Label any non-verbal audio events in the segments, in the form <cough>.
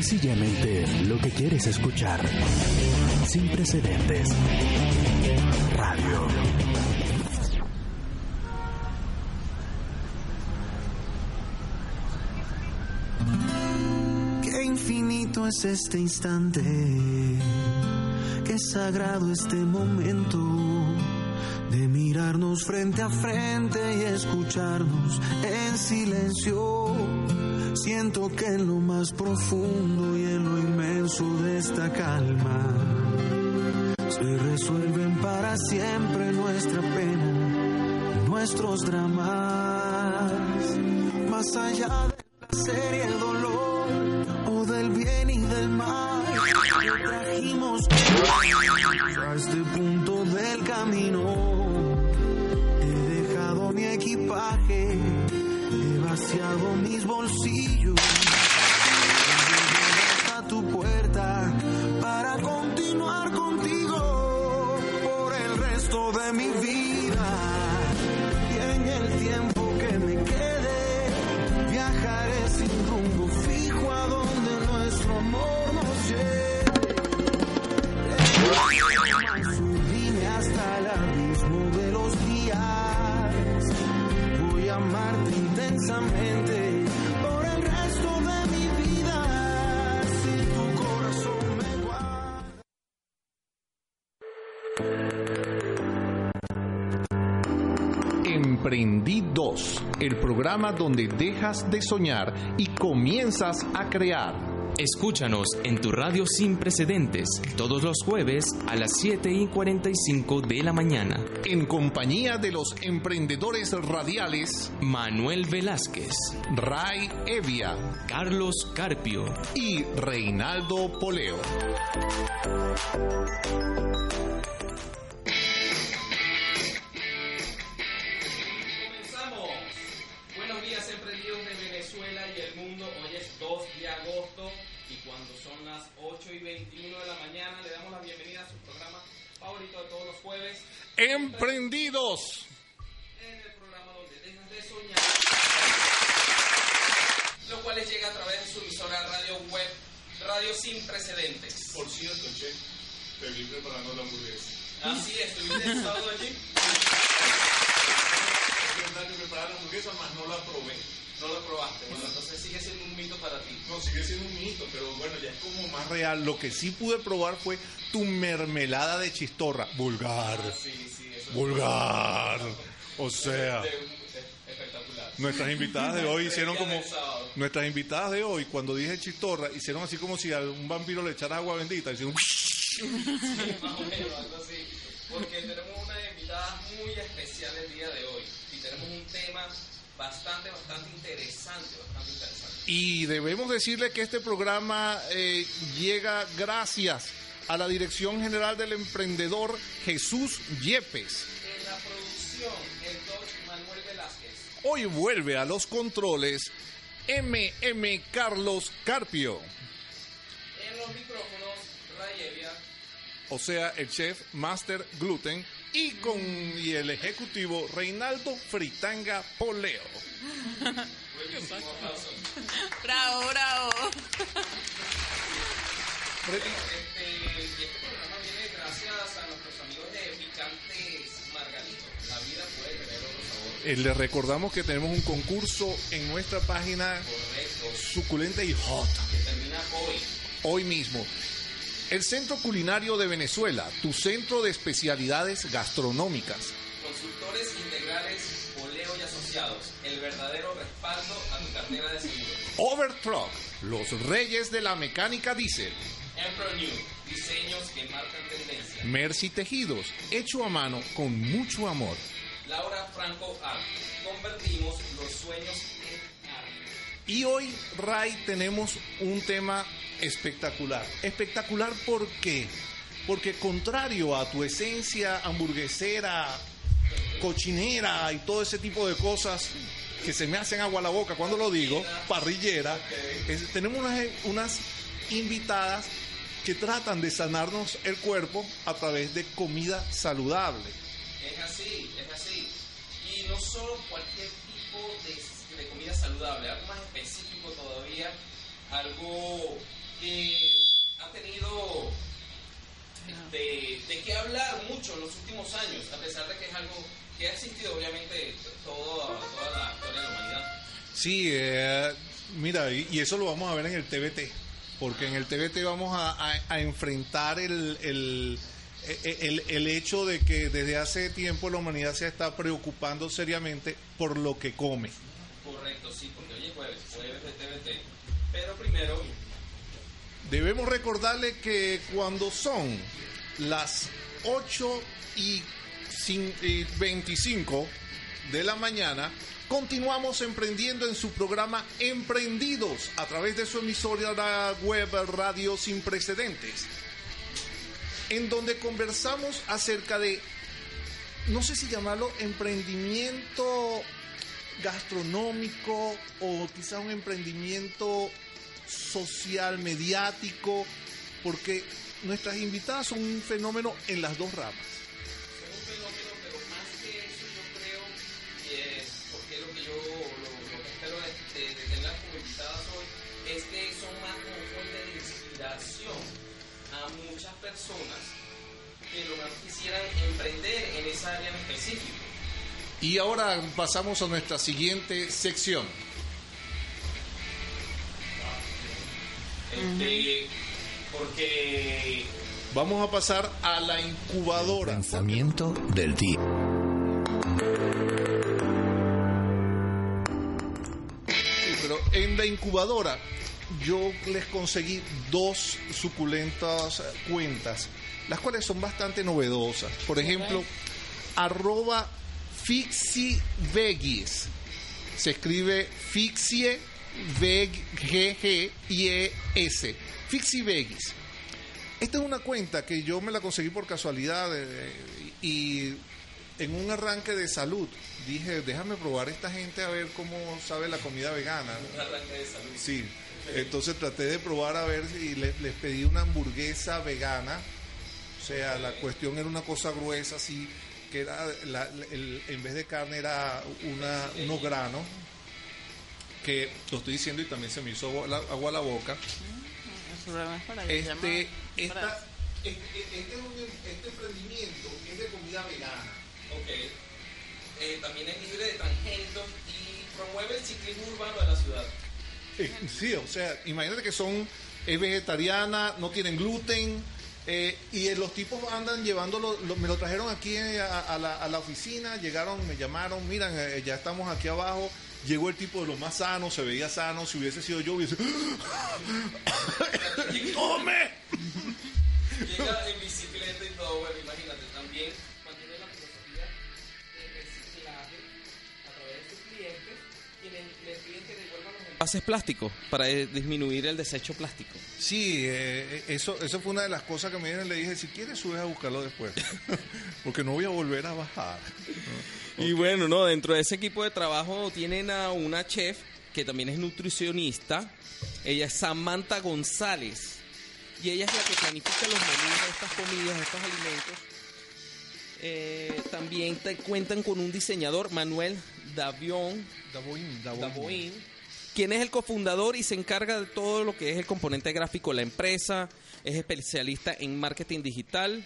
Sencillamente lo que quieres escuchar. Sin precedentes. Radio. Qué infinito es este instante, qué sagrado este momento de mirarnos frente a frente y escucharnos en silencio. Siento que en lo más profundo y en lo inmenso de esta calma se resuelven para siempre nuestra pena, nuestros dramas, más allá de placer y he vaciado mis bolsillos. Emprendí 2, el programa donde dejas de soñar y comienzas a crear. Escúchanos en tu radio sin precedentes todos los jueves a las 7 y 45 de la mañana. En compañía de los emprendedores radiales Manuel Velázquez, Ray Evia Carlos Carpio. y Reinaldo Poleo. Emprendidos. en el programa donde dejas de soñar. Lo cual les llega a través de su emisora radio web, Radio Sin Precedentes. Por cierto, che, te vi preparando la hamburguesa. Así es, estuviste el sábado allí. Es verdad que preparar la hamburguesa, más no la probé. No lo probaste. Bueno, entonces sigue siendo un mito para ti. No, sigue siendo un mito, pero bueno, ya es como más real, lo que sí pude probar fue tu mermelada de chistorra. Vulgar. Sí, sí, eso es Vulgar. O sea, es espectacular. nuestras invitadas de hoy hicieron como... Nuestras invitadas de hoy, cuando dije chistorra, hicieron así como si a un vampiro le echara agua bendita. Hicieron... más o menos, algo así. Porque tenemos una invitada muy especial el día de hoy. Y tenemos un tema bastante, bastante interesante, bastante interesante. Y debemos decirle que este programa eh, llega gracias a la Dirección General del Emprendedor Jesús Yepes. En la producción, el Doc Manuel Velázquez. Hoy vuelve a los controles MM Carlos Carpio, En los micrófonos, Ray Evia. o sea, el chef Master Gluten, y con y el ejecutivo Reinaldo Fritanga Poleo. Bravo, bravo. Este, este programa viene gracias a nuestros amigos de Picantes Margarito. La vida puede tener otro sabor. Eh, Le recordamos que tenemos un concurso en nuestra página Correcto. suculenta y hot. Que termina hoy. hoy mismo. El Centro Culinario de Venezuela, tu centro de especialidades gastronómicas. Consultores integrales, Poleo y Asociados. El verdadero respaldo a tu cartera de seguros. Overtruck, los reyes de la mecánica diésel. Emperor New. Diseños que marcan tendencia. Mercy Tejidos, hecho a mano con mucho amor. Laura Franco Art. Convertimos los sueños en arte. Y hoy, Ray, tenemos un tema espectacular. Espectacular ¿por qué? Porque contrario a tu esencia hamburguesera, cochinera y todo ese tipo de cosas que se me hacen agua a la boca cuando lo digo, parrillera, tenemos unas, unas invitadas que tratan de sanarnos el cuerpo a través de comida saludable. Es así, es así. Y no solo cualquier tipo de, de comida saludable, algo más específico todavía, algo que ha tenido de, de qué hablar mucho en los últimos años, a pesar de que es algo que ha existido obviamente toda, toda la historia de la humanidad. Sí, eh, mira, y, y eso lo vamos a ver en el TBT, porque en el TBT vamos a, a- a enfrentar el, el, el- el hecho de que desde hace tiempo la humanidad se está preocupando seriamente por lo que come. Correcto, sí, porque hoy es jueves, jueves de TVT. Pero primero, Debemos recordarle que cuando son las 8 y cin- y 25 de la mañana, continuamos emprendiendo en su programa Emprendidos a través de su emisora web Radio Sin Precedentes, en donde conversamos acerca de, no sé si llamarlo emprendimiento gastronómico o quizá un emprendimiento social, mediático, porque nuestras invitadas son un fenómeno en las dos ramas. es un fenómeno, pero más que eso yo creo, y es porque lo que yo lo, lo que espero de, de, de tenerlas como invitadas hoy, es que son más como fuente de inspiración a muchas personas que lo más quisieran emprender en esa área en específico. Y ahora pasamos a nuestra siguiente sección. Este, porque Vamos a pasar a la incubadora. Pensamiento del día. Sí, pero en la incubadora yo les conseguí dos suculentas cuentas, las cuales son bastante novedosas. Por ejemplo, arroba Fixivegis. Se escribe Fixie V G G I E S. Fixivegis. Esta es una cuenta que yo me la conseguí por casualidad eh, y en un arranque de salud dije, déjame probar esta gente a ver cómo sabe la comida vegana. un arranque de salud. Sí, entonces traté de probar a ver si les, les pedí una hamburguesa vegana. O sea, la cuestión era una cosa gruesa, así, que era, la- el- en vez de carne era una, unos granos, que lo estoy diciendo y también se me hizo agua, la- agua a la boca. Este, esta, este, este es un- este emprendimiento es de comida vegana. Ok. Eh, también es libre de transgénicos y promueve el ciclismo urbano de la ciudad. Eh, Sí, o sea, imagínate que son, es vegetariana, no tienen gluten, eh, y los tipos andan llevándolo, lo- me lo trajeron aquí a, a la, a la oficina, llegaron, me llamaron, miran, eh, ya estamos aquí abajo, llegó el tipo de lo más sano, se veía sano, si hubiese sido yo hubiese... <laughs> ¡Tome! Llega en bicicleta y todo, bueno, imagínate, también mantiene la filosofía de reciclaje a través de sus clientes, quienes les piden que devuelvan los envases plásticos para eh, disminuir el desecho plástico. Sí, eh, eso, eso fue una de las cosas que me dijeron, le dije, si quieres subes a buscarlo después, <laughs> porque no voy a volver a bajar. <laughs> Y bueno, no, dentro de ese equipo de trabajo tienen a una chef que también es nutricionista. Ella es Samantha González. Y ella es la que planifica los menús de estas comidas, de estos alimentos. Eh, también te cuentan con un diseñador, Manuel Davión, Daboín, Daboín. Daboín, quien es el cofundador y se encarga de todo lo que es el componente gráfico de la empresa. Es especialista en marketing digital.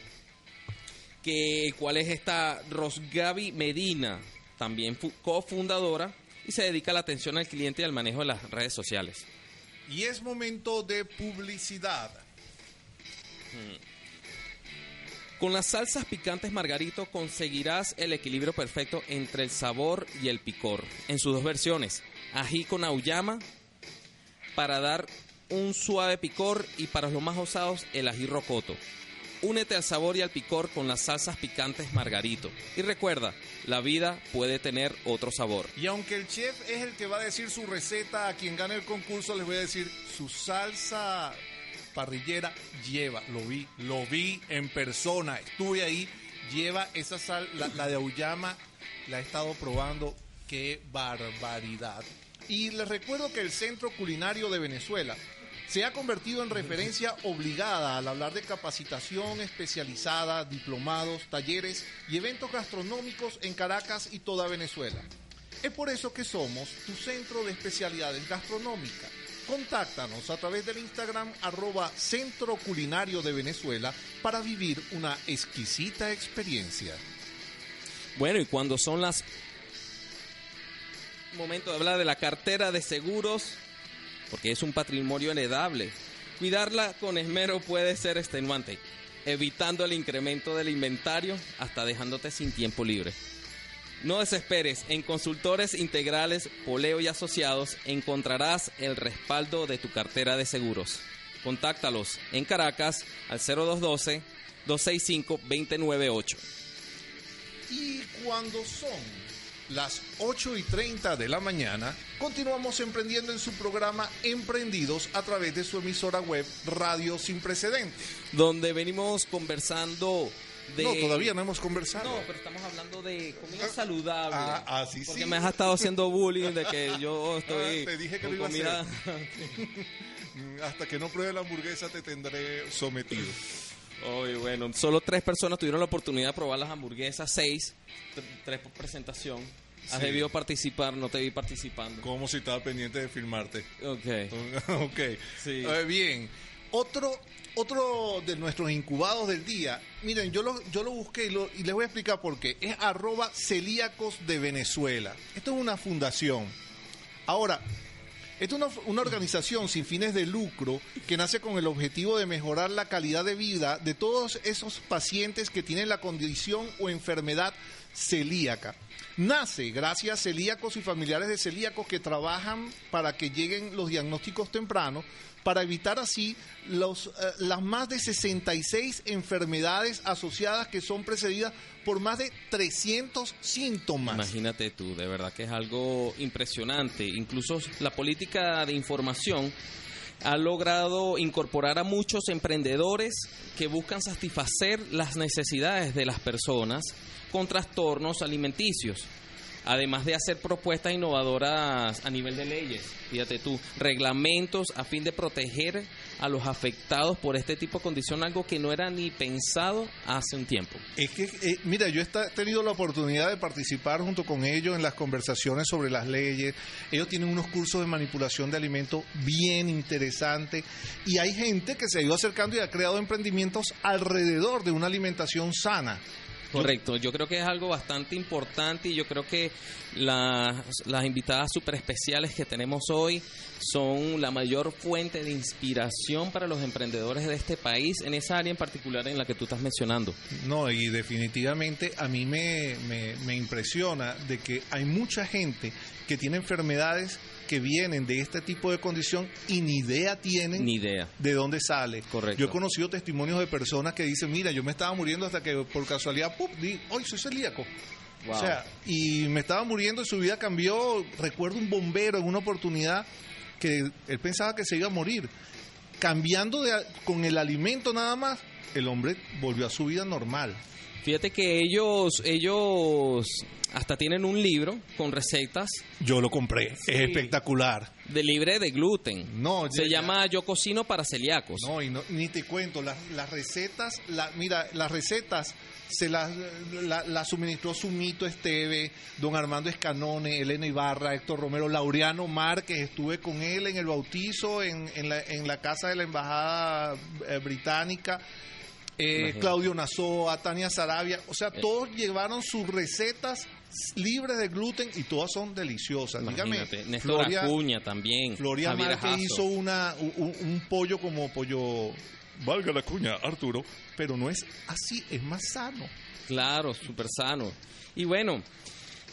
Que, ¿Cuál es esta Rosgaby Medina? También fu- cofundadora y se dedica a la atención al cliente y al manejo de las redes sociales. Y es momento de publicidad. Con las salsas picantes Margarito conseguirás el equilibrio perfecto entre el sabor y el picor. En sus dos versiones, ají con auyama para dar un suave picor y para los más osados el ají rocoto. Únete al sabor y al picor con las salsas picantes Margarito. Y recuerda, la vida puede tener otro sabor. Y aunque el chef es el que va a decir su receta a quien gane el concurso, les voy a decir su salsa parrillera lleva, lo vi, lo vi en persona, estuve ahí, lleva esa sal, la, de Auyama, la he estado probando, qué barbaridad. Y les recuerdo que el Centro Culinario de Venezuela se ha convertido en referencia obligada al hablar de capacitación especializada, diplomados, talleres y eventos gastronómicos en Caracas y toda Venezuela. Es por eso que somos tu centro de especialidades gastronómicas. Contáctanos a través del Instagram arroba Centro Culinario de Venezuela para vivir una exquisita experiencia. Bueno, y cuando son las... Momento de hablar de la cartera de seguros, porque es un patrimonio heredable. Cuidarla con esmero puede ser extenuante, evitando el incremento del inventario hasta dejándote sin tiempo libre. No desesperes, en Consultores Integrales Poleo y Asociados encontrarás el respaldo de tu cartera de seguros. Contáctalos en Caracas al 0212-265-298. Y cuando son las 8 y 30 de la mañana, continuamos emprendiendo en su programa Emprendidos a través de su emisora web Radio Sin Precedentes. Donde venimos conversando de... No, todavía no hemos conversado. No, pero estamos hablando de comida saludable. Ah, ah, sí, Porque sí. me has estado haciendo bullying de que yo <laughs> estoy Ah, te dije que lo iba a comida... <laughs> Hasta que no pruebe la hamburguesa te tendré sometido. Oye, bueno, solo tres personas tuvieron la oportunidad de probar las hamburguesas, seis, tres por presentación. Has Sí. debido participar, no te vi participando. Como si estaba pendiente de filmarte. Ok. <laughs> ok. Sí. Eh, bien. Otro, otro de nuestros incubados del día. Miren, yo lo, yo lo busqué y, lo- y les voy a explicar por qué. Es arroba celíacos de Venezuela. Esto es una fundación. Ahora, esta es una, una organización sin fines de lucro que nace con el objetivo de mejorar la calidad de vida de todos esos pacientes que tienen la condición o enfermedad celíaca. Nace gracias a celíacos y familiares de celíacos que trabajan para que lleguen los diagnósticos tempranos para evitar así los, eh, las más de 66 enfermedades asociadas que son precedidas por más de 300 síntomas. Imagínate tú, de verdad que es algo impresionante. Incluso la política de información ha logrado incorporar a muchos emprendedores que buscan satisfacer las necesidades de las personas con trastornos alimenticios. Además de hacer propuestas innovadoras a nivel de leyes, fíjate tú, reglamentos a fin de proteger a los afectados por este tipo de condición, algo que no era ni pensado hace un tiempo. Es que, eh, mira, yo he tenido la oportunidad de participar junto con ellos en las conversaciones sobre las leyes. Ellos tienen unos cursos de manipulación de alimentos bien interesantes y hay gente que se ha ido acercando y ha creado emprendimientos alrededor de una alimentación sana. Correcto, yo creo que es algo bastante importante y yo creo que las, las invitadas súper especiales que tenemos hoy son la mayor fuente de inspiración para los emprendedores de este país en esa área en particular en la que tú estás mencionando. No, y definitivamente a mí me, me, me impresiona de que hay mucha gente que tiene enfermedades que vienen de este tipo de condición y ni idea tienen Ni idea. de dónde sale. Correcto. Yo he conocido testimonios de personas que dicen, mira, yo me estaba muriendo hasta que por casualidad, ¡pum! di, hoy soy celíaco. Wow. O sea, y me estaba muriendo y su vida cambió. Recuerdo un bombero en una oportunidad que él pensaba que se iba a morir. Cambiando de, con el alimento nada más, el hombre volvió a su vida normal. Fíjate que ellos, ellos hasta tienen un libro con recetas Yo lo compré, Sí. es espectacular. de libre de gluten. No, Se ya- llama Yo cocino para celíacos. No, y no- ni te cuento, las, las recetas, la, mira, las recetas se las la, la suministró Sumito Esteve, don Armando Escanone, Elena Ibarra, Héctor Romero, Laureano Márquez, estuve con él en el bautizo en, en, la, en la casa de la Embajada eh, Británica. Eh. Claudio Nazoa, Tania Sarabia, o sea, Eh. todos llevaron sus recetas libres de gluten y todas son deliciosas. Dígame, Imagínate. Néstor Floria- Acuña también. Floria Márquez hizo una, un, un pollo como pollo, valga la cuña, Arturo, pero no es así, es más sano. Claro, súper sano. Y bueno,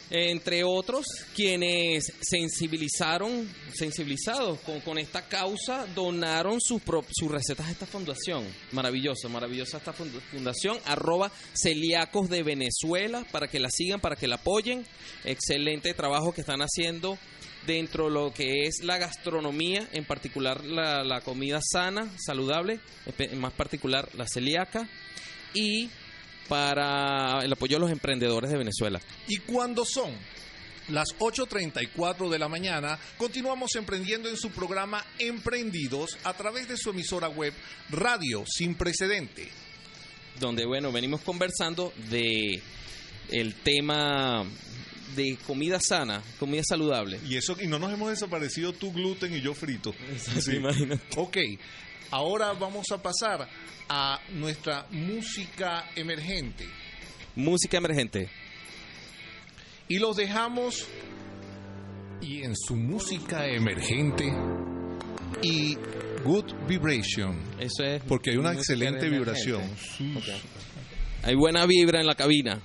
entre otros, quienes sensibilizaron, sensibilizados con, esta causa, donaron sus, pro- sus recetas a esta fundación. Maravillosa, maravillosa esta fund- fundación, arroba celíacos de Venezuela, para que la sigan, para que la apoyen. Excelente trabajo que están haciendo dentro de lo que es la gastronomía, en particular la, la comida sana, saludable, en más particular la celíaca, y para el apoyo a los emprendedores de Venezuela. Y cuando son las 8.34 de la mañana, continuamos emprendiendo en su programa Emprendidos a través de su emisora web Radio Sin Precedente. donde bueno venimos conversando de el tema de comida sana, comida saludable. Y eso y no nos hemos desaparecido tú gluten y yo frito. <laughs> Sí, imagínate. Ok, ahora vamos a pasar a nuestra música emergente. Música emergente. Y los dejamos y en su música emergente y Good Vibration. Eso es. Porque hay una excelente vibración. Hay buena vibra en la cabina.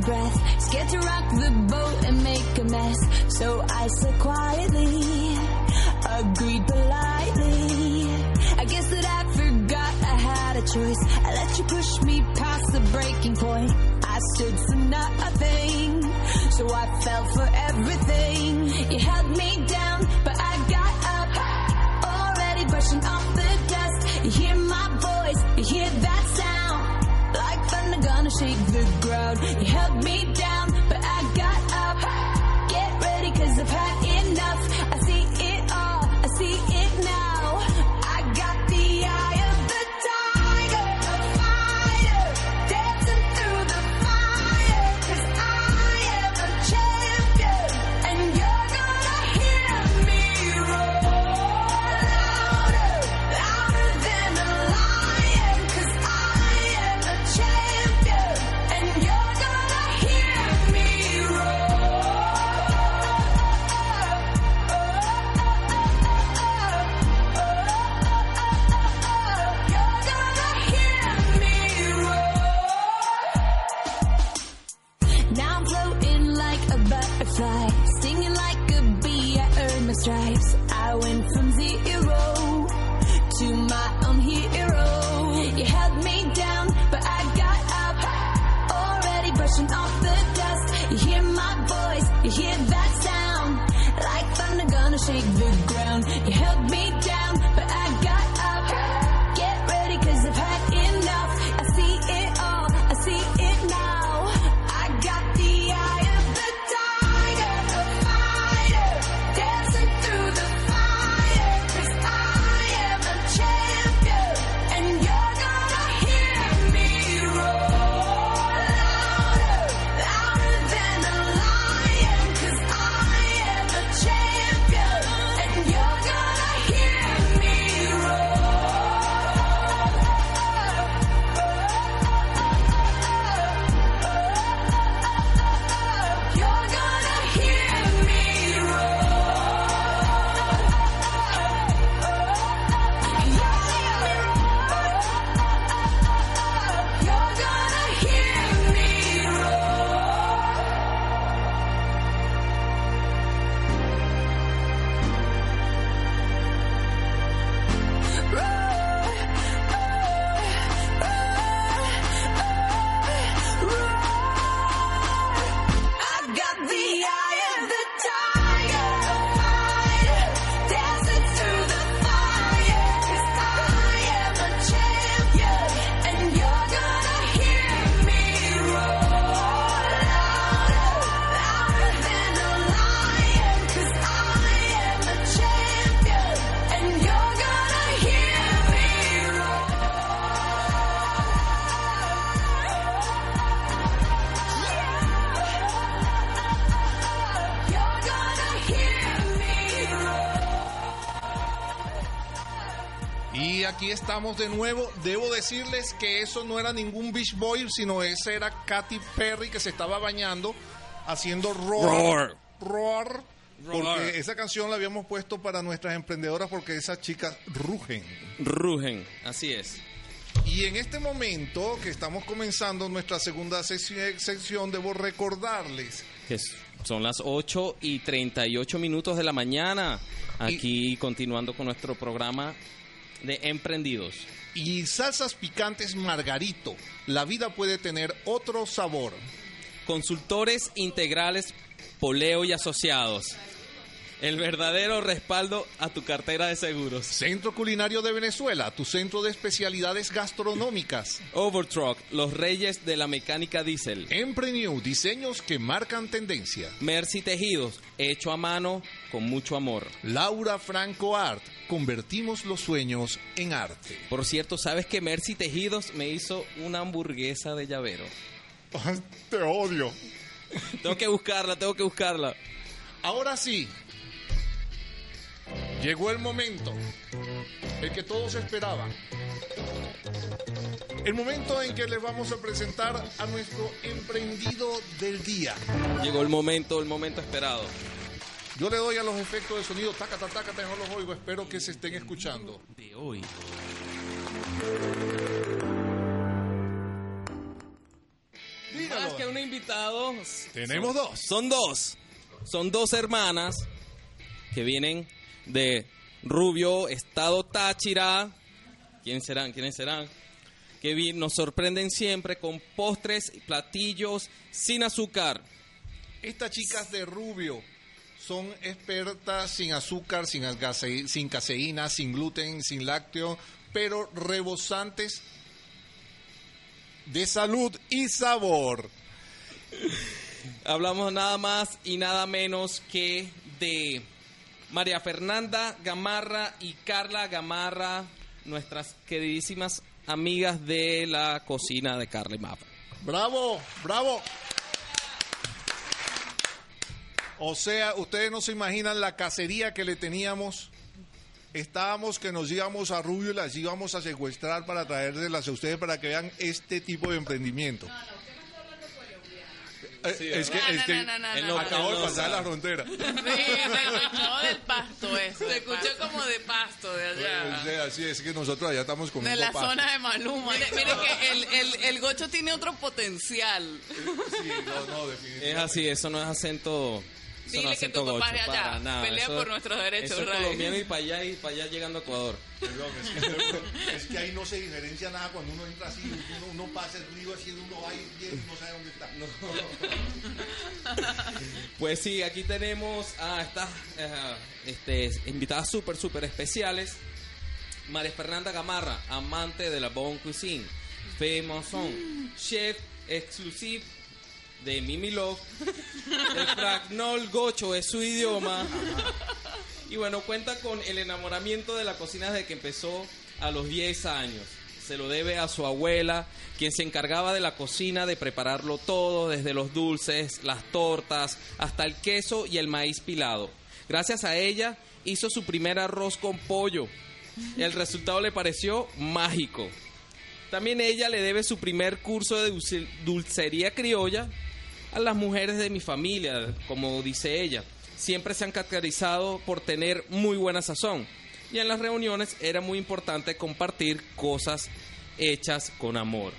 Breath, scared to rock the boat and make a mess. So I said quietly, agreed politely. I guess that I forgot I had a choice. I let you push me past the breaking point. I stood for nothing, so I fell for everything. You held me down, but I got up, already brushing off the dust. You hear shake the ground. You held me down, estamos de nuevo. Debo decirles que eso no era ningún Beach Boy, sino ese era Katy Perry que se estaba bañando haciendo roar. Roar. roar Porque Roar. esa canción la habíamos puesto para nuestras emprendedoras porque esas chicas rugen. Rugen, así es. Y en este momento que estamos comenzando nuestra segunda sección, debo recordarles Que son las 8 y 38 minutos de la mañana. Aquí continuando con nuestro programa de emprendidos. y salsas picantes Margarito. La vida puede tener otro sabor. Consultores integrales Poleo y Asociados. El verdadero respaldo a tu cartera de seguros. Centro Culinario de Venezuela, tu centro de especialidades gastronómicas. Overtruck, los reyes de la mecánica diésel. Emprenew, diseños que marcan tendencia. Mercy Tejidos, hecho a mano con mucho amor. Laura Franco Art, convertimos los sueños en arte. Por cierto, ¿sabes que Mercy Tejidos me hizo una hamburguesa de llavero? Te odio. Tengo que buscarla, tengo que buscarla. Ahora sí, llegó el momento, el que todos esperaban. El momento en que les vamos a presentar a nuestro emprendido del día. Llegó el momento, el momento esperado. Yo le doy a los efectos de sonido, taca, taca, taca, no los oigo, espero que se estén escuchando. De hoy. Más que un invitado. Tenemos son- dos. Son dos. Son dos hermanas que vienen de Rubio, Estado Táchira. ¿Quiénes serán? ¿Quiénes serán? Que nos sorprenden siempre con postres y platillos sin azúcar. Estas chicas de Rubio son expertas sin azúcar, sin, sin caseína, sin gluten, sin lácteo, pero rebosantes de salud y sabor. Hablamos nada más y nada menos que de María Fernanda Gamarra y Carla Gamarra, nuestras queridísimas amigas de la cocina de Carla y Mapa. Bravo, bravo. O sea, ustedes no se imaginan la cacería que le teníamos. Estábamos que nos íbamos a Rubio y las íbamos a secuestrar para traérselas a ustedes para que vean este tipo de emprendimiento. Eh, es que, es que no, no, no, acabo de pasar la frontera. Sí, se escuchó del pasto eso. Se escuchó como de pasto de allá. sea, así es que nosotros allá estamos De comiendo la pasto. zona de Maluma. Mire, mire que el, el, el gocho tiene otro potencial. Sí, no, no, definitivamente. Es así, eso no es acento. Dile no que tu papá es allá. para nada. Pelea Eso- por nuestros derechos, Eso es Ray. colombiano y para allá y para allá llegando a Ecuador. Perdón, es que, es que ahí no se diferencia nada cuando uno entra así, uno, uno pasa el río así, uno va y bien, no sabe dónde está. Pues sí, aquí tenemos a estas eh, este, invitadas súper, súper especiales. María Fernanda Gamarra, amante de la Bon Cuisine. Fe Monzón, chef exclusivo de Mimi Love. El Fragnol Gocho es su idioma. Y bueno, cuenta con el enamoramiento de la cocina desde que empezó a los 10 años. Se lo debe a su abuela, quien se encargaba de la cocina, de prepararlo todo, desde los dulces, las tortas, hasta el queso y el maíz pilado. Gracias a ella hizo su primer arroz con pollo. El resultado le pareció mágico. También ella le debe su primer curso de dulce- dulcería criolla a las mujeres de mi familia, como dice ella. Siempre se han caracterizado por tener muy buena sazón. Y en las reuniones era muy importante compartir cosas hechas con amor.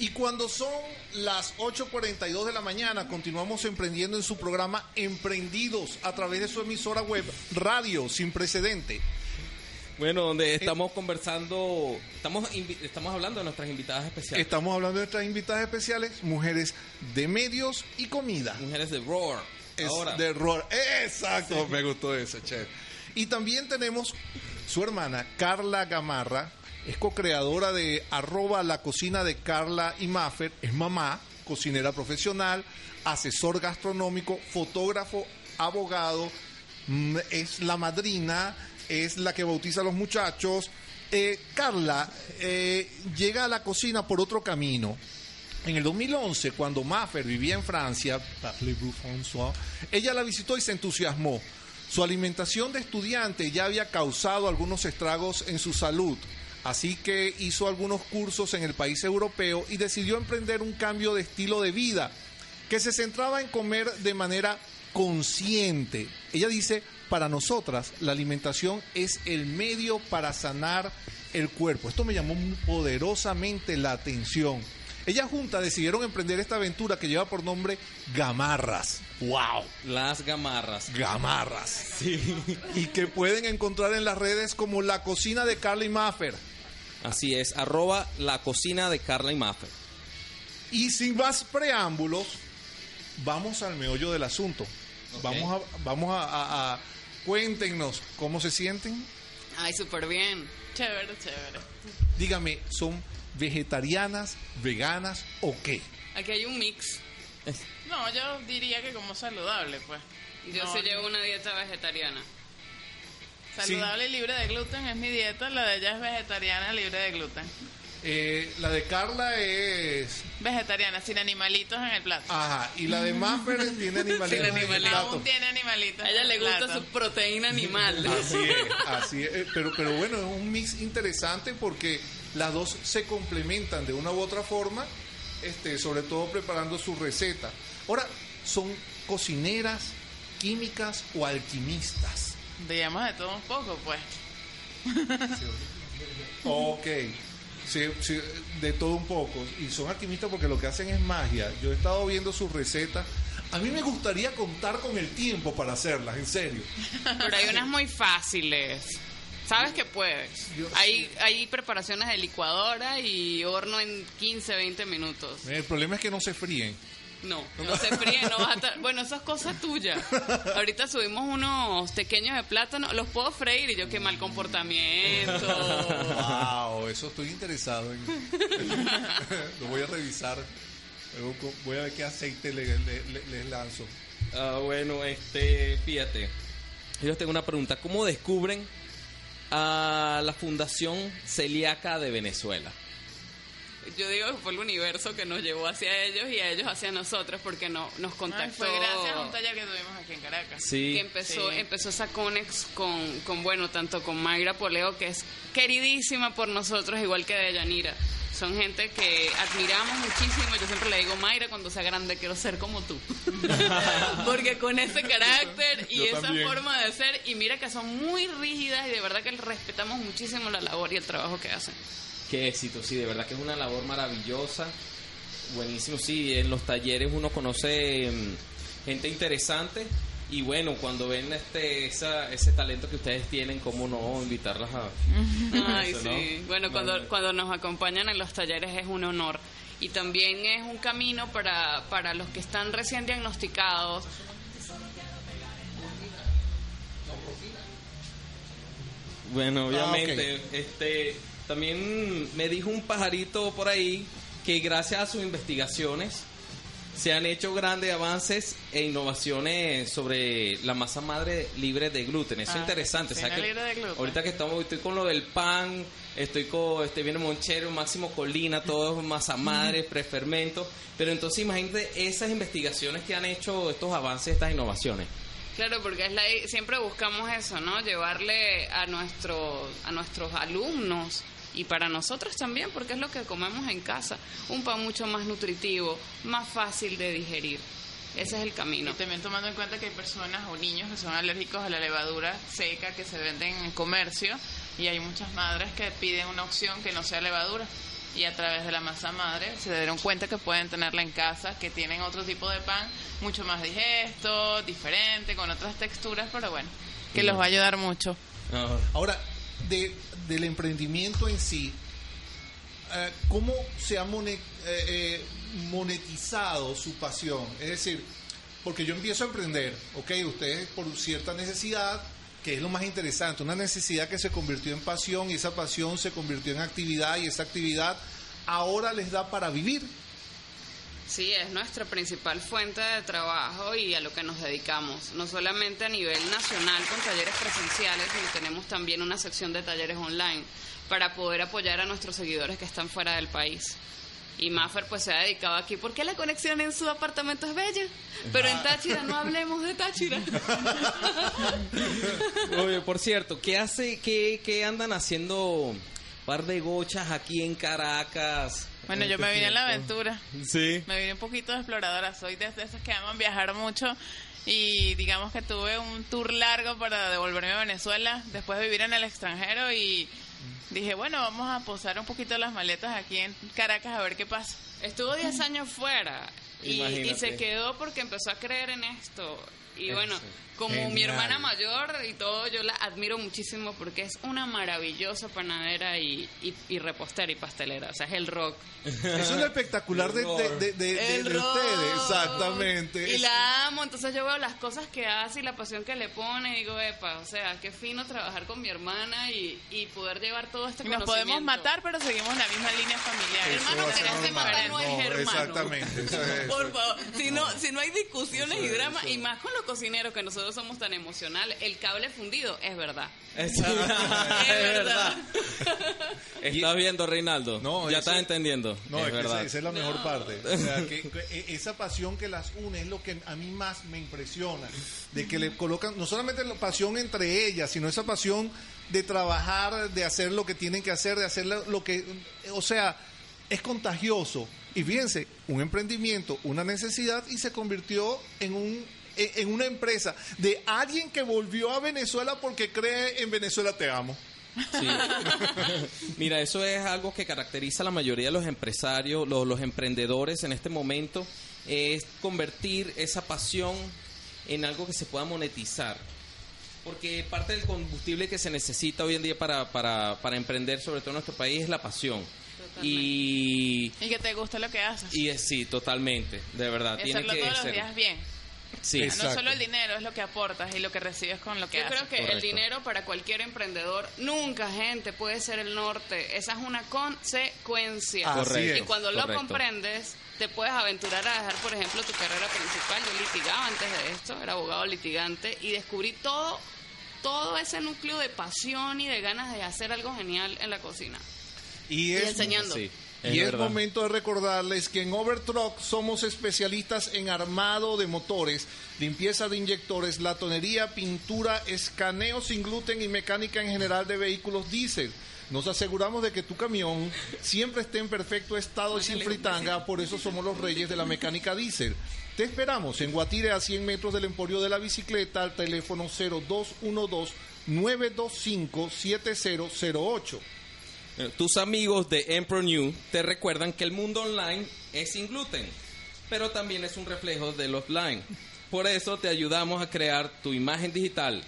Y cuando son las 8.42 de la mañana, continuamos emprendiendo en su programa Emprendidos a través de su emisora web Radio Sin Precedente. Bueno, donde estamos conversando, estamos, estamos hablando de nuestras invitadas especiales. Estamos hablando de nuestras invitadas especiales, mujeres de medios y comida. Mujeres de Roar. Es Ahora. de Roar. Exacto, me gustó eso, chef. Y también tenemos su hermana, Carla Gamarra, es co-creadora de arroba la cocina de Carla y Maffer, es mamá, cocinera profesional, asesor gastronómico, fotógrafo, abogado, mm, es la madrina, es la que bautiza a los muchachos. Eh, Carla eh, llega a la cocina por otro camino. En el 2011, cuando Maffer vivía en Francia, ella la visitó y se entusiasmó. Su alimentación de estudiante ya había causado algunos estragos en su salud, así que hizo algunos cursos en el país europeo y decidió emprender un cambio de estilo de vida que se centraba en comer de manera consciente, Ella dice, para nosotras la alimentación es el medio para sanar el cuerpo. Esto me llamó poderosamente la atención. Ellas juntas decidieron emprender esta aventura que lleva por nombre Gamarras. ¡Wow! Las gamarras. Gamarras. Sí. Y que pueden encontrar en las redes como La Cocina de Carly Maffer. Así es, arroba la cocina de Carla y Maffer. Y sin más preámbulos, vamos al meollo del asunto. Vamos a, vamos a, a- a- cuéntenos cómo se sienten. Ay, súper bien. Chévere, chévere. Dígame, ¿son vegetarianas, veganas o qué? Aquí hay un mix. No, yo diría que como saludable, pues. Yo No, sí llevo una dieta vegetariana. Saludable y libre de gluten es mi dieta, la de ella es vegetariana libre de gluten. Eh, la de Carla es... Vegetariana, sin animalitos en el plato. Ajá, y la de Maffer tiene animalitos <laughs> Sin en el animalitos. plato. Aún tiene animalitos. A ella le gusta plato. su proteína animal. Así es, <laughs> así es. Eh, Pero, pero bueno, es un mix interesante porque las dos se complementan de una u otra forma, este, sobre todo preparando su receta. Ahora, ¿son cocineras, químicas o alquimistas? Digamos de todo un poco, pues. <laughs> Ok. Sí, sí, de todo un poco. Y son alquimistas porque lo que hacen es magia. Yo he estado viendo sus recetas. A mí me gustaría contar con el tiempo para hacerlas, en serio. <laughs> Pero hay unas muy fáciles. Sabes que puedes. Yo- Hay, hay preparaciones de licuadora y horno en 15, 20 minutos. El problema es que no se fríen. No, no se fríe, no vas a estar... Bueno, eso es cosa tuya. Ahorita subimos unos pequeños de plátano, los puedo freír y yo qué mal comportamiento. Wow, eso estoy interesado en. <laughs> Lo voy a revisar. Voy a ver qué aceite le- le- le- les lanzo. Ah, bueno, este, fíjate. Yo les tengo una pregunta. ¿Cómo descubren a la Fundación Celíaca de Venezuela? Yo digo que fue el universo que nos llevó hacia ellos y a ellos hacia nosotros porque no, nos Ay, contactó. fue gracias a un taller que tuvimos aquí en Caracas. Sí. que empezó, Sí. empezó esa conex con, con, bueno, tanto con Mayra Poleo, que es queridísima por nosotros, igual que de Yanira. Son gente que admiramos muchísimo. Yo siempre le digo, Mayra, cuando sea grande quiero ser como tú. <laughs> Porque con ese carácter y Yo esa también. forma de ser, y mira que son muy rígidas y de verdad que respetamos muchísimo la labor y el trabajo que hacen. Qué éxito, sí, de verdad que es una labor maravillosa. Buenísimo, sí, en los talleres uno conoce mm, gente interesante y bueno, cuando ven este esa, ese talento que ustedes tienen, cómo no invitarlas a... Ay, Eso, ¿no? sí. Bueno, cuando, cuando nos acompañan en los talleres es un honor. Y también es un camino para, para los que están recién diagnosticados. Bueno, Ah, obviamente, este también me dijo un pajarito por ahí que gracias a sus investigaciones se han hecho grandes avances e innovaciones sobre la masa madre libre de gluten. Eso Ah, es interesante. o sea que de gluten. ahorita que estamos, estoy con lo del pan, estoy con, este viene Monchero, Máximo Colina, todo es <laughs> masa madre, prefermento. Pero entonces imagínate esas investigaciones que han hecho, estos avances, estas innovaciones. Claro, porque es la, siempre buscamos eso, ¿no? Llevarle a, nuestro, a nuestros alumnos y para nosotros también, porque es lo que comemos en casa, un pan mucho más nutritivo, más fácil de digerir. Ese es el camino. Y también tomando en cuenta que hay personas o niños que son alérgicos a la levadura seca que se venden en comercio y hay muchas madres que piden una opción que no sea levadura y a través de la masa madre se dieron cuenta que pueden tenerla en casa, que tienen otro tipo de pan mucho más digesto, diferente, con otras texturas, pero bueno, que los va a ayudar mucho. Ahora, de, del emprendimiento en sí, eh, ¿cómo se ha eh, eh, monetizado su pasión? Es decir, porque yo empiezo a emprender, ok, ustedes por cierta necesidad, que es lo más interesante, una necesidad que se convirtió en pasión y esa pasión se convirtió en actividad y esa actividad ahora les da para vivir. Sí, es nuestra principal fuente de trabajo y a lo que nos dedicamos, no solamente a nivel nacional con talleres presenciales, sino tenemos también una sección de talleres online para poder apoyar a nuestros seguidores que están fuera del país. Y Maffer pues se ha dedicado aquí porque la conexión en su apartamento es bella, pero en Táchira no hablemos de Táchira. <laughs> Por cierto, ¿qué hace, qué, qué andan haciendo par de gochas aquí en Caracas? Bueno, yo Este me vine a la tiempo? aventura. Sí. Me vine un poquito de exploradora. Soy de esas que aman viajar mucho y digamos que tuve un tour largo para devolverme a Venezuela después de vivir en el extranjero y dije, bueno, vamos a posar un poquito las maletas aquí en Caracas a ver qué pasa. Estuvo 10 años fuera y, y se quedó porque empezó a creer en esto. Y bueno, como mi hermana mayor y todo, yo la admiro muchísimo porque es una maravillosa panadera y, y, y repostera y pastelera. O sea, es el rock. Es un espectacular de, de, de, de- de- El de rock. ustedes, exactamente. Y la amo, entonces yo veo las cosas que hace y la pasión que le pone y digo, epa, o sea, qué fino trabajar con mi hermana y, y poder llevar todo este Y nos podemos matar, pero seguimos en la misma línea familiar. Eso Hermano, que no se normal. mata no es hermano. Exactamente. eso es- Por favor, si no, si no hay discusiones y Eso eso es. y más con los cocineros que nosotros somos tan emocionales, el cable fundido es verdad. Es <laughs> Es verdad. <laughs> Estás viendo, Reinaldo. No, ya eso- estás entendiendo. No, es es que verdad. esa, esa es la mejor parte. <laughs> O sea, que, que e- esa pasión que las une es lo que a mí más me impresiona. De que le colocan, no solamente la pasión entre ellas, sino esa pasión de trabajar, de hacer lo que tienen que hacer, de hacer lo que. O sea, es contagioso. Y fíjense, un emprendimiento, una necesidad y se convirtió en un en en una empresa de alguien que volvió a Venezuela porque cree en Venezuela te amo. Sí. <laughs> Mira, eso es algo que caracteriza a la mayoría de los empresarios, los, los emprendedores en este momento, es convertir esa pasión en algo que se pueda monetizar. Porque parte del combustible que se necesita hoy en día para, para, para emprender, sobre todo en nuestro país, es la pasión. Y, Y que te guste lo que haces. y es, sí, totalmente, de verdad. Y tiene hacerlo que todos los ser. días bien. Sí. No solo el dinero, es lo que aportas y lo que recibes con lo que Yo haces. creo que el dinero para cualquier emprendedor nunca, gente, puede ser el norte. Esa es una consecuencia. Correcto. Y cuando lo comprendes, te puedes aventurar a dejar, por ejemplo, tu carrera principal. Yo litigaba antes de esto, era abogado litigante y descubrí todo, todo ese núcleo de pasión y de ganas de hacer algo genial en la cocina. Y Y es enseñando. Sí, es y es momento de recordarles que en Overtruck somos especialistas en armado de motores, limpieza de inyectores, latonería, pintura, escaneo sin gluten y mecánica en general de vehículos diésel. Nos aseguramos de que tu camión siempre esté en perfecto estado y sin fritanga, por eso somos los reyes de la mecánica diésel. Te esperamos en Guatire a 100 metros del Emporio de la Bicicleta al teléfono 0212 925 7008. Tus amigos de Empro New te recuerdan que el mundo online es sin gluten, pero también es un reflejo del offline. Por eso te ayudamos a crear tu imagen digital,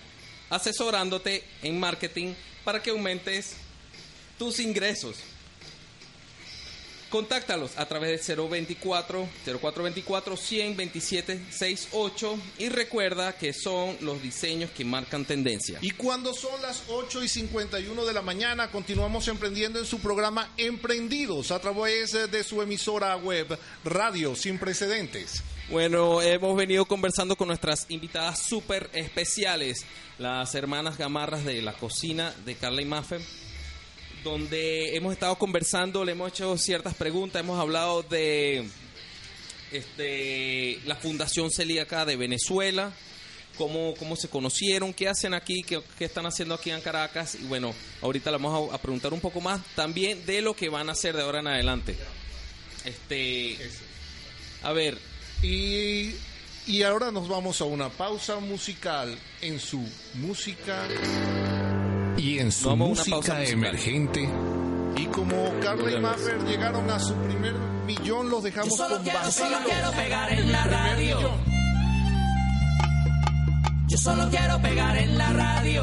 asesorándote en marketing para que aumentes tus ingresos. Contáctalos a través del 024 0424 127 68 y recuerda que son los diseños que marcan tendencia. Y cuando son las 8 y 51 de la mañana, continuamos emprendiendo en su programa Emprendidos a través de su emisora web Radio Sin Precedentes. Bueno, hemos venido conversando con nuestras invitadas súper especiales, las hermanas gamarras de la cocina de Carla y Maffe, donde hemos estado conversando, le hemos hecho ciertas preguntas, hemos hablado de este, la Fundación Celíaca de Venezuela, cómo, cómo se conocieron, qué hacen aquí, qué, qué están haciendo aquí en Caracas, y bueno, ahorita le vamos a, a preguntar un poco más también de lo que van a hacer de ahora en adelante. Este, a ver, Y, y ahora nos vamos a una pausa musical en su música. Y en su Vamos música emergente, Y como Carla y Maffer llegaron a su primer millón, los dejamos con vacío. pegar en la radio. Yo solo quiero pegar en la radio.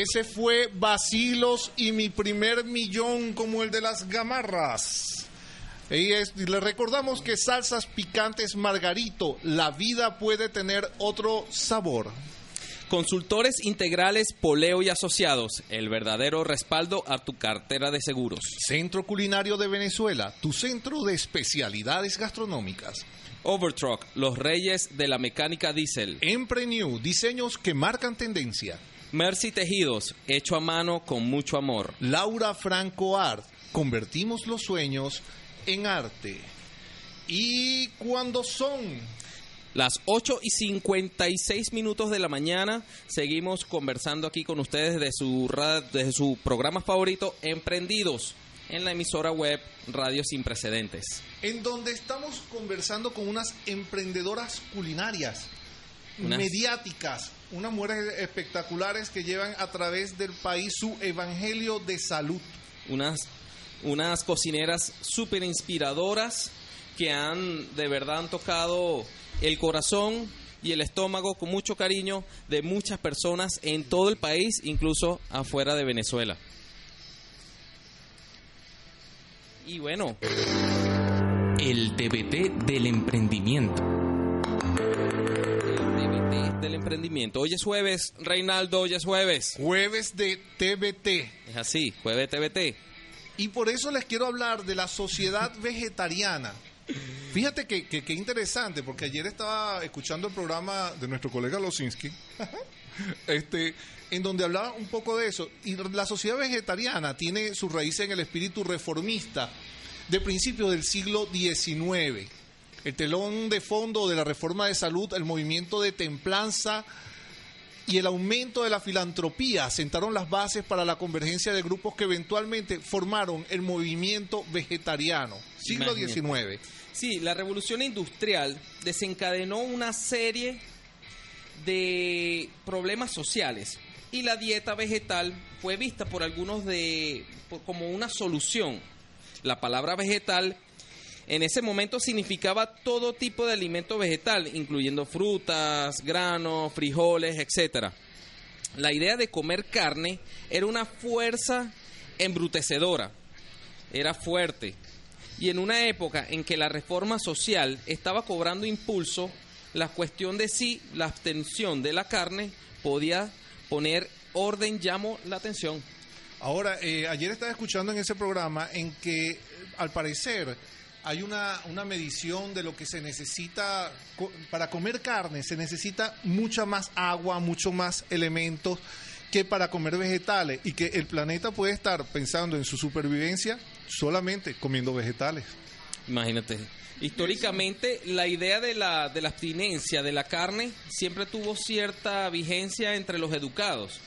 Ese fue Vacilos y mi primer millón como el de las gamarras. Y es- y le recordamos que salsas picantes Margarito, la vida puede tener otro sabor. Consultores integrales Poleo y Asociados, el verdadero respaldo a tu cartera de seguros. Centro Culinario de Venezuela, tu centro de especialidades gastronómicas. Overtruck, los reyes de la mecánica diésel. Emprenew, diseños que marcan tendencia. Mercy Tejidos, hecho a mano con mucho amor. Laura Franco Art, convertimos los sueños en arte. Y cuando son Las 8 y 56 minutos de la mañana, seguimos conversando aquí con ustedes desde su, desde su programa favorito, Emprendidos, en la emisora web Radio Sin Precedentes. en donde estamos conversando con unas emprendedoras culinarias, Unas- mediáticas, unas mujeres espectaculares que llevan a través del país su evangelio de salud. unas, unas cocineras súper inspiradoras que han de verdad han tocado el corazón y el estómago con mucho cariño de muchas personas en todo el país, incluso afuera de Venezuela. Y bueno, El TBT del emprendimiento. Del emprendimiento. Hoy es jueves, Reinaldo, hoy es jueves. Jueves de TBT. Es así, jueves TBT. Y por eso les quiero hablar de la sociedad <laughs> vegetariana. Fíjate que, que, que interesante, porque ayer estaba escuchando el programa de nuestro colega Losinski, <laughs> este, en donde hablaba un poco de eso. Y la sociedad vegetariana tiene su raíz en el espíritu reformista de principios del siglo XIX. El telón de fondo de la reforma de salud, el movimiento de templanza y el aumento de la filantropía sentaron las bases para la convergencia de grupos que eventualmente formaron el movimiento vegetariano, siglo Imagínate. XIX. Sí, la revolución industrial desencadenó una serie de problemas sociales y la dieta vegetal fue vista por algunos de por- como una solución. La palabra vegetal en ese momento significaba todo tipo de alimento vegetal, incluyendo frutas, granos, frijoles, etcétera. la idea de comer carne era una fuerza embrutecedora, era fuerte. Y en una época en que la reforma social estaba cobrando impulso, la cuestión de si la abstención de la carne podía poner orden llamó la atención. Ahora, eh, ayer estaba escuchando en ese programa en que, al parecer, hay una, una medición de lo que se necesita co- para comer carne. Se necesita mucha más agua, mucho más elementos que para comer vegetales y que el planeta puede estar pensando en su supervivencia solamente comiendo vegetales. Imagínate. Históricamente, la idea de la, de la abstinencia de la carne siempre tuvo cierta vigencia entre los educados.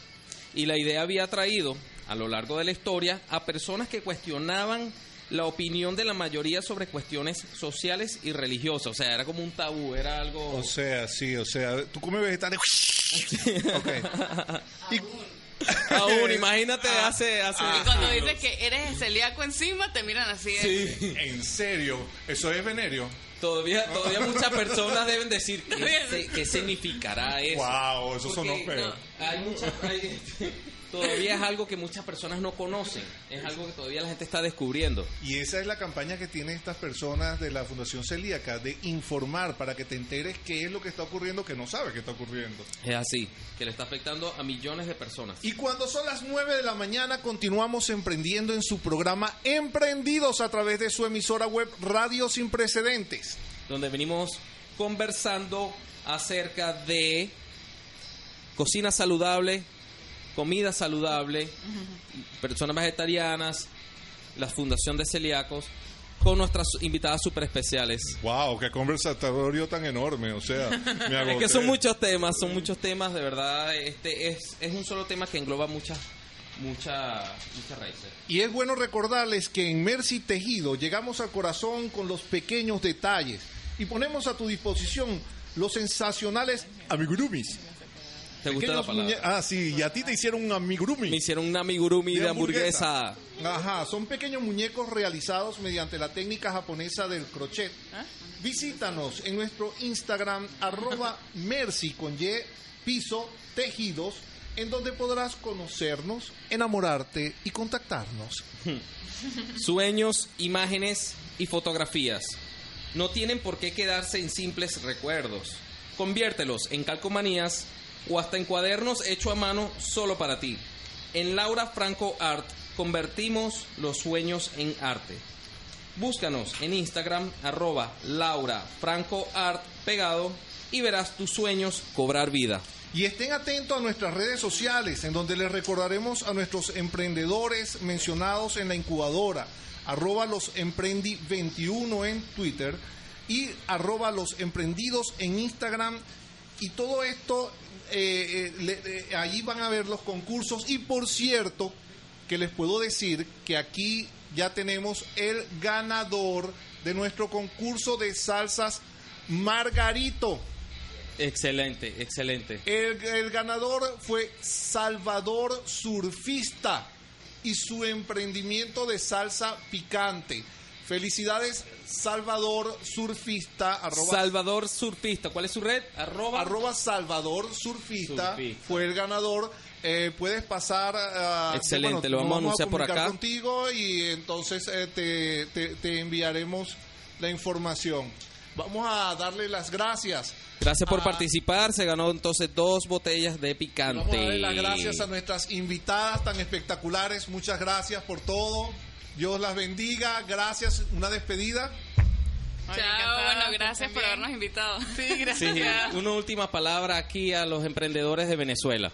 Y la idea había traído, a lo largo de la historia, a personas que cuestionaban la opinión de la mayoría sobre cuestiones sociales y religiosas. O sea, era como un tabú, era algo... O sea, sí, o sea, tú comes vegetales. <laughs> Ok. <laughs> Aún, <laughs> imagínate, Ah. hace... hace Y cuando dices que eres celíaco encima, te miran así. ¿eh? ¿En serio? ¿Eso es venerio? Todavía, todavía muchas personas deben decir qué, significará eso. Wow, eso sonó Porque, feo. no, hay muchas- hay- todavía es algo que muchas personas no conocen. Es algo que todavía la gente está descubriendo. Y esa es la campaña que tienen estas personas de la Fundación Celíaca, de informar para que te enteres qué es lo que está ocurriendo que no sabes que está ocurriendo. Es así, que le está afectando a millones de personas. Y cuando son las 9 de la mañana, continuamos emprendiendo en su programa Emprendidos a través de su emisora web Radio Sin Precedentes. Donde venimos conversando acerca de cocina saludable, comida saludable, personas vegetarianas, la Fundación de Celíacos, con nuestras invitadas super especiales. Wow, qué conversatorio tan enorme, o sea, <laughs> me Es que son muchos temas, son muchos temas, de verdad. Este es, es un solo tema que engloba muchas, muchas, muchas raíces. Y es bueno recordarles que en Mercy Tejido llegamos al corazón con los pequeños detalles y ponemos a tu disposición los sensacionales amigurumis. ¿Te gusta la palabra? Ah, sí, y a ti te hicieron un amigurumi. Me hicieron un amigurumi de, hamburguesa. Ajá, son pequeños muñecos realizados mediante la técnica japonesa del crochet. Visítanos en nuestro Instagram, arroba <laughs> mercy con Y, piso, tejidos, en donde podrás conocernos, enamorarte y contactarnos. <laughs> Sueños, imágenes y fotografías. No tienen por qué quedarse en simples recuerdos. Conviértelos en calcomanías o hasta en cuadernos hechos a mano solo para ti. En Laura Franco Art convertimos los sueños en arte. Búscanos en Instagram arroba Laura Franco Art pegado y verás tus sueños cobrar vida. Y estén atentos a nuestras redes sociales, en donde les recordaremos a nuestros emprendedores mencionados en la incubadora, arroba los emprendi 21 en Twitter y arroba los emprendidos en Instagram. Y todo esto, eh, eh, le- eh, allí van a ver los concursos. Y por cierto, que les puedo decir que aquí ya tenemos el ganador de nuestro concurso de salsas Margarito. Excelente, excelente. El, el ganador fue Salvador Surfista y su emprendimiento de salsa picante. Felicidades, Salvador Surfista. Arroba, Salvador Surfista, ¿cuál es su red? Arroba, arroba Salvador Surfista, Surfista. fue el ganador. Eh, puedes pasar. ah, Excelente, lo vamos a anunciar por acá. contigo y entonces eh, te, te- te enviaremos la información. Vamos a darle las gracias. Gracias por a- participar. Se ganó entonces dos botellas de picante. Vamos a darle las gracias a nuestras invitadas tan espectaculares. Muchas gracias por todo. Dios las bendiga. Gracias. Una despedida. Chao, bueno, gracias por habernos invitado. Sí, Sí, gracias. una última palabra aquí a los emprendedores de Venezuela.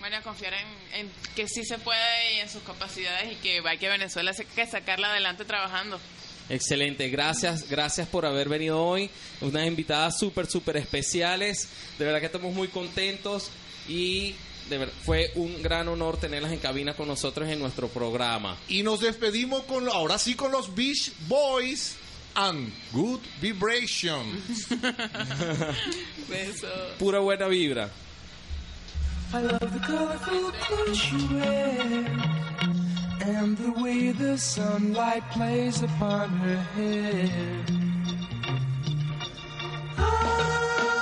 Bueno, confiar en, en que sí se puede y en sus capacidades y que hay que Venezuela hay que sacarla adelante trabajando. Excelente, gracias, gracias por haber venido hoy. Unas invitadas súper, súper especiales. De verdad que estamos muy contentos y de ver- fue un gran honor tenerlas en cabina con nosotros en nuestro programa. Y nos despedimos con ahora sí con los Beach Boys and Good Vibrations. <laughs> Beso. Pura buena vibra. I love the colorful clothes you wear and the way the sunlight plays upon her hair. I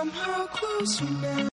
Somehow closer now.